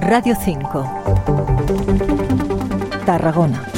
Radio 5. Tarragona.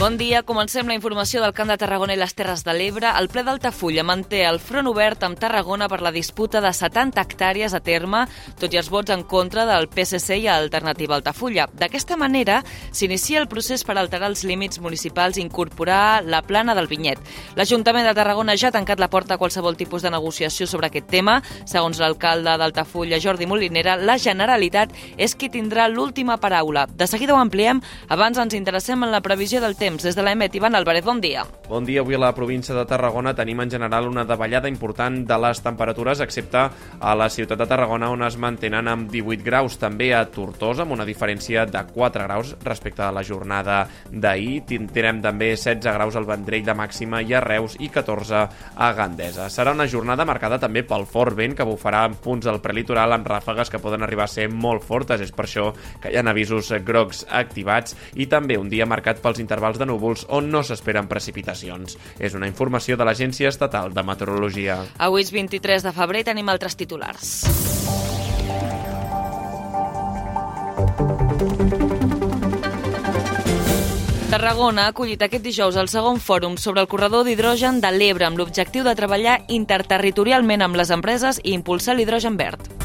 Bon dia, comencem la informació del Camp de Tarragona i les Terres de l'Ebre. El ple d'Altafulla manté el front obert amb Tarragona per la disputa de 70 hectàrees a terme, tot i els vots en contra del PSC i Alternativa Altafulla. D'aquesta manera, s'inicia el procés per alterar els límits municipals i incorporar la plana del Vinyet. L'Ajuntament de Tarragona ja ha tancat la porta a qualsevol tipus de negociació sobre aquest tema. Segons l'alcalde d'Altafulla, Jordi Molinera, la Generalitat és qui tindrà l'última paraula. De seguida ho ampliem, abans ens interessem en la previsió del temps temps. Des de l'EMET, Ivan Álvarez, bon dia. Bon dia. Avui a la província de Tarragona tenim en general una davallada important de les temperatures, excepte a la ciutat de Tarragona, on es mantenen amb 18 graus. També a Tortosa, amb una diferència de 4 graus respecte a la jornada d'ahir. Tindrem també 16 graus al Vendrell de màxima i a Reus i 14 a Gandesa. Serà una jornada marcada també pel fort vent que bufarà en punts del prelitoral amb ràfegues que poden arribar a ser molt fortes. És per això que hi ha avisos grocs activats i també un dia marcat pels intervals de núvols on no s'esperen precipitacions. És una informació de l'Agència Estatal de Meteorologia. Avui és 23 de febrer tenim altres titulars. Tarragona ha acollit aquest dijous el segon fòrum sobre el corredor d'hidrogen de l'Ebre amb l'objectiu de treballar interterritorialment amb les empreses i impulsar l'hidrogen verd.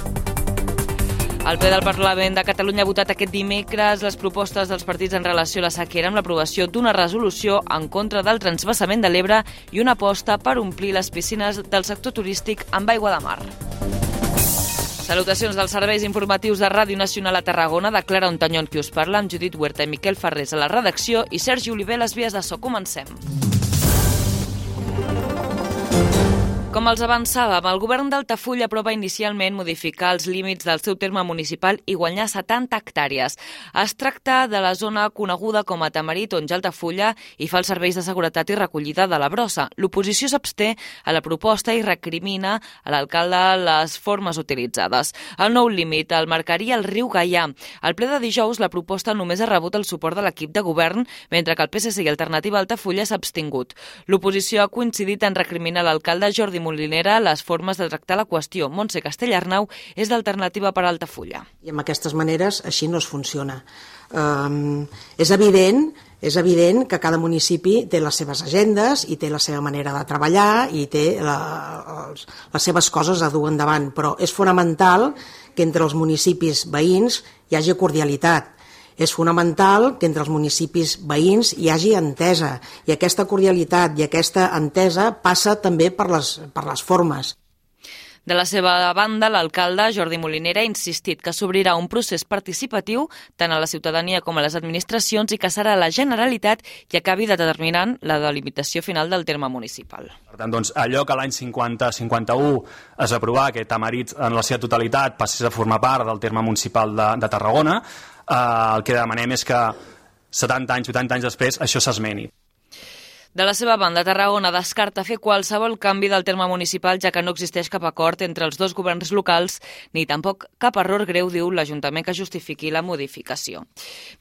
El ple del Parlament de Catalunya ha votat aquest dimecres les propostes dels partits en relació a la sequera amb l'aprovació d'una resolució en contra del transvasament de l'Ebre i una aposta per omplir les piscines del sector turístic amb aigua de mar. Salutacions dels serveis informatius de Ràdio Nacional a Tarragona, de Clara Ontanyon, qui us parla, amb Judit Huerta i Miquel Ferrés a la redacció i Sergi Oliver les vies de so. Comencem. Com els avançàvem, el govern d'Altafulla aprova inicialment modificar els límits del seu terme municipal i guanyar 70 hectàrees. Es tracta de la zona coneguda com a Tamarit, on ja Altafulla i fa els serveis de seguretat i recollida de la brossa. L'oposició s'absté a la proposta i recrimina a l'alcalde les formes utilitzades. El nou límit el marcaria el riu Gaià. Al ple de dijous, la proposta només ha rebut el suport de l'equip de govern, mentre que el PSC i Alternativa Altafulla s'ha abstingut. L'oposició ha coincidit en recriminar l'alcalde Jordi Molinera les formes de tractar la qüestió. Montse Castellarnau és d'Alternativa per Altafulla. I amb aquestes maneres així no es funciona. Um, és evident és evident que cada municipi té les seves agendes i té la seva manera de treballar i té la, els, les seves coses a dur endavant, però és fonamental que entre els municipis veïns hi hagi cordialitat, és fonamental que entre els municipis veïns hi hagi entesa i aquesta cordialitat i aquesta entesa passa també per les, per les formes. De la seva banda, l'alcalde Jordi Molinera ha insistit que s'obrirà un procés participatiu tant a la ciutadania com a les administracions i que serà la Generalitat qui acabi determinant la delimitació final del terme municipal. Per tant, doncs, allò que l'any 50-51 es aprovà que Tamarit en la seva totalitat passés a formar part del terme municipal de, de Tarragona, eh, el que demanem és que 70 anys, 80 anys després, això s'esmeni. De la seva banda, Tarragona descarta fer qualsevol canvi del terme municipal, ja que no existeix cap acord entre els dos governs locals, ni tampoc cap error greu, diu l'Ajuntament, que justifiqui la modificació.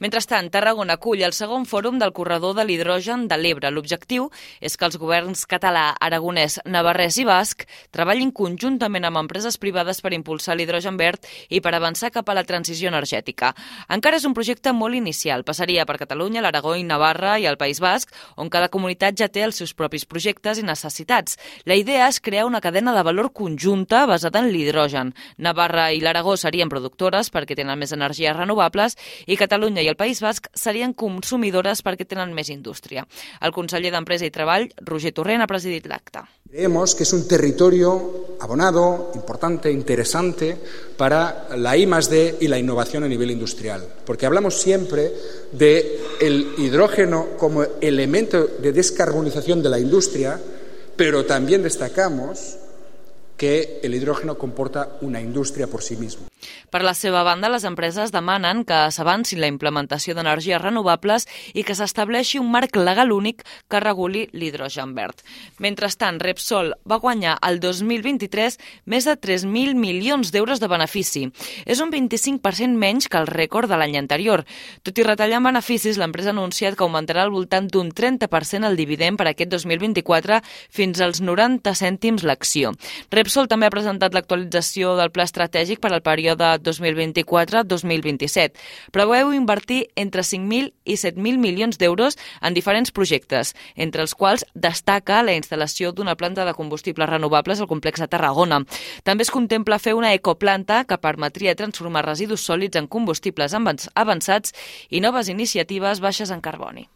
Mentrestant, Tarragona acull el segon fòrum del corredor de l'hidrogen de l'Ebre. L'objectiu és que els governs català, aragonès, navarrès i basc treballin conjuntament amb empreses privades per impulsar l'hidrogen verd i per avançar cap a la transició energètica. Encara és un projecte molt inicial. Passaria per Catalunya, l'Aragó i Navarra i el País Basc, on cada comunitat comunitat ja té els seus propis projectes i necessitats. La idea és crear una cadena de valor conjunta basada en l'hidrogen. Navarra i l'Aragó serien productores perquè tenen més energies renovables i Catalunya i el País Basc serien consumidores perquè tenen més indústria. El conseller d'Empresa i Treball, Roger Torrent, ha presidit l'acte. Creemos que es un territorio abonado, importante, interesante para la I D y la innovación a nivel industrial, porque hablamos siempre del de hidrógeno como elemento de descarbonización de la industria, pero también destacamos que el hidrógeno comporta una indústria por sí mismo. Per la seva banda, les empreses demanen que s'avanci la implementació d'energies renovables i que s'estableixi un marc legal únic que reguli l'hidrogen verd. Mentrestant, Repsol va guanyar el 2023 més de 3.000 milions d'euros de benefici. És un 25% menys que el rècord de l'any anterior. Tot i retallar beneficis, l'empresa ha anunciat que augmentarà al voltant d'un 30% el dividend per aquest 2024 fins als 90 cèntims l'acció. Repsol Repsol també ha presentat l'actualització del pla estratègic per al període 2024-2027. Preveu invertir entre 5.000 i 7.000 milions d'euros en diferents projectes, entre els quals destaca la instal·lació d'una planta de combustibles renovables al complex de Tarragona. També es contempla fer una ecoplanta que permetria transformar residus sòlids en combustibles avançats i noves iniciatives baixes en carboni.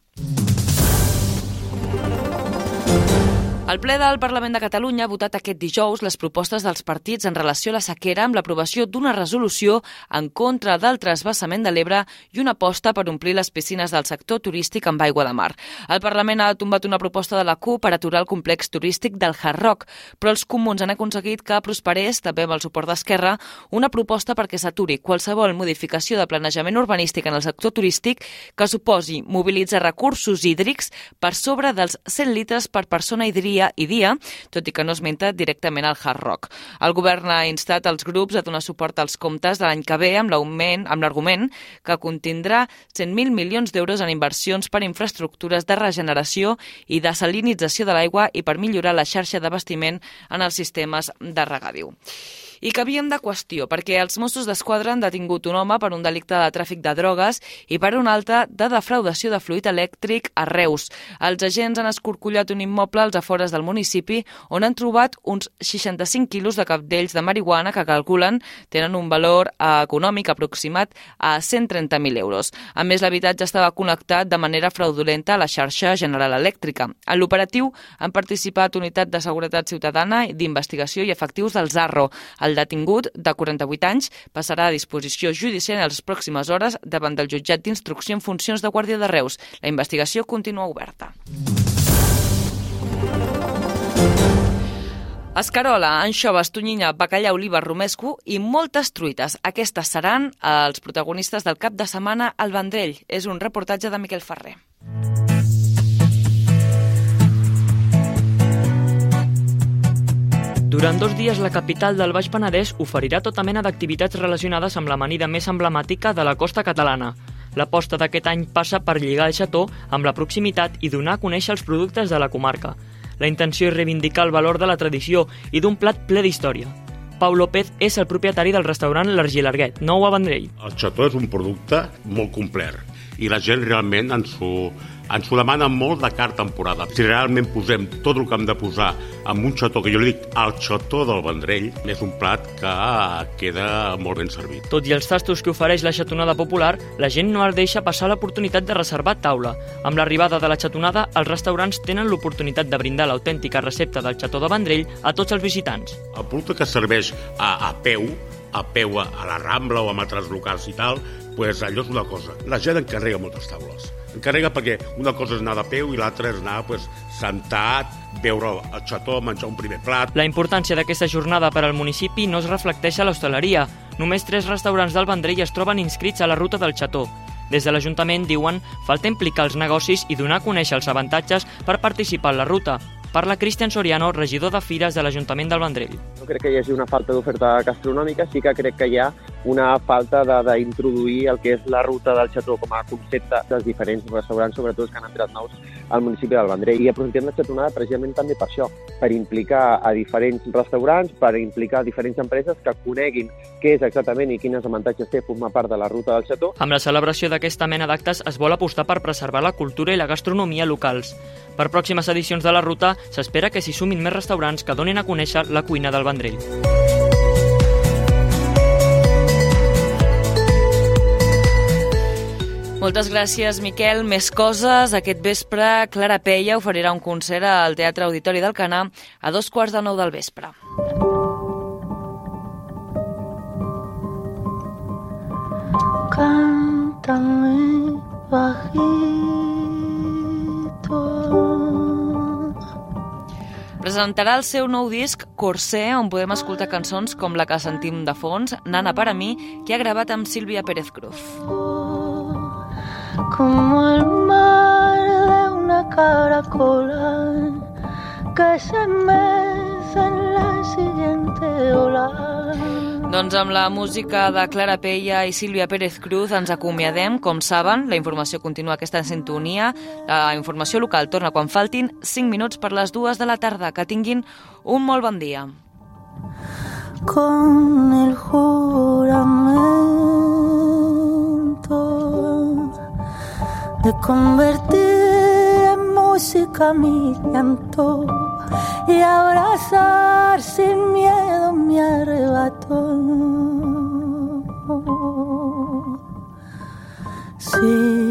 El ple del Parlament de Catalunya ha votat aquest dijous les propostes dels partits en relació a la sequera amb l'aprovació d'una resolució en contra del trasbassament de l'Ebre i una aposta per omplir les piscines del sector turístic amb aigua de mar. El Parlament ha tombat una proposta de la CUP per aturar el complex turístic del Hard Rock, però els comuns han aconseguit que prosperés, també amb el suport d'Esquerra, una proposta perquè s'aturi qualsevol modificació de planejament urbanístic en el sector turístic que suposi mobilitzar recursos hídrics per sobre dels 100 litres per persona i diria dia i dia, tot i que no esmenta directament al Hard Rock. El govern ha instat els grups a donar suport als comptes de l'any que ve amb l'augment amb l'argument que contindrà 100.000 milions d'euros en inversions per infraestructures de regeneració i de salinització de l'aigua i per millorar la xarxa d'abastiment en els sistemes de regadiu i canviem de qüestió, perquè els Mossos d'Esquadra han detingut un home per un delicte de tràfic de drogues i per un altre de defraudació de fluid elèctric a Reus. Els agents han escorcollat un immoble als afores del municipi on han trobat uns 65 quilos de capdells de marihuana que calculen tenen un valor econòmic aproximat a 130.000 euros. A més, l'habitatge estava connectat de manera fraudulenta a la xarxa general elèctrica. En l'operatiu han participat unitat de seguretat ciutadana, d'investigació i efectius del Zarro. El detingut, de 48 anys, passarà a disposició judicial en les pròximes hores davant del jutjat d'instrucció en funcions de Guàrdia de Reus. La investigació continua oberta. Escarola, anxoves, tonyina, bacallà, oliva, romesco i moltes truites. Aquestes seran els protagonistes del cap de setmana al Vendrell. És un reportatge de Miquel Ferrer. Durant dos dies, la capital del Baix Penedès oferirà tota mena d'activitats relacionades amb l'amanida més emblemàtica de la costa catalana. L'aposta d'aquest any passa per lligar el xató amb la proximitat i donar a conèixer els productes de la comarca. La intenció és reivindicar el valor de la tradició i d'un plat ple d'història. Pau López és el propietari del restaurant L'Argilarguet, nou a Vendrell. El xató és un producte molt complet i la gent realment ens ho, ens ho demana molt de car temporada. Si realment posem tot el que hem de posar amb un xató, que jo li dic el xató del Vendrell, és un plat que queda molt ben servit. Tot i els tastos que ofereix la xatonada popular, la gent no es deixa passar l'oportunitat de reservar taula. Amb l'arribada de la xatonada, els restaurants tenen l'oportunitat de brindar l'autèntica recepta del xató de Vendrell a tots els visitants. El producte que serveix a, a peu, a peu a, a la Rambla o a altres locals i tal, pues allò és una cosa. La gent encarrega moltes taules encarrega perquè una cosa és anar de peu i l'altra és anar pues, sentat, veure el xató, menjar un primer plat. La importància d'aquesta jornada per al municipi no es reflecteix a l'hostaleria. Només tres restaurants del Vendrell es troben inscrits a la ruta del xató. Des de l'Ajuntament diuen falta implicar els negocis i donar a conèixer els avantatges per participar en la ruta. Parla Cristian Soriano, regidor de Fires de l'Ajuntament del Vendrell. No crec que hi hagi una falta d'oferta gastronòmica, sí que crec que hi ha una falta d'introduir el que és la ruta del xató com a concepte dels diferents restaurants, sobretot que han entrat nous al municipi del Vendrell. I aprofitem la xatonada precisament també per això, per implicar a diferents restaurants, per implicar diferents empreses que coneguin què és exactament i quins avantatges té formar part de la ruta del xató. Amb la celebració d'aquesta mena d'actes es vol apostar per preservar la cultura i la gastronomia locals. Per pròximes edicions de la ruta s'espera que s'hi sumin més restaurants que donin a conèixer la cuina del Vendrell. Moltes gràcies, Miquel. Més coses. Aquest vespre, Clara Peia oferirà un concert al Teatre Auditori del Canà a dos quarts de nou del vespre. Cántame bajito Presentarà el seu nou disc Corsé, on podem escoltar cançons com la que sentim de fons, Nana per a mi, que ha gravat amb Sílvia Pérez Cruz. Como el mar de una caracola que se mece en la siguiente ola. Doncs amb la música de Clara Peia i Sílvia Pérez Cruz ens acomiadem. Com saben, la informació continua aquesta sintonia. La informació local torna quan faltin 5 minuts per les dues de la tarda. Que tinguin un molt bon dia. con el juramento de convertir en música mi llanto y abrazar sin miedo mi arrebato. Sí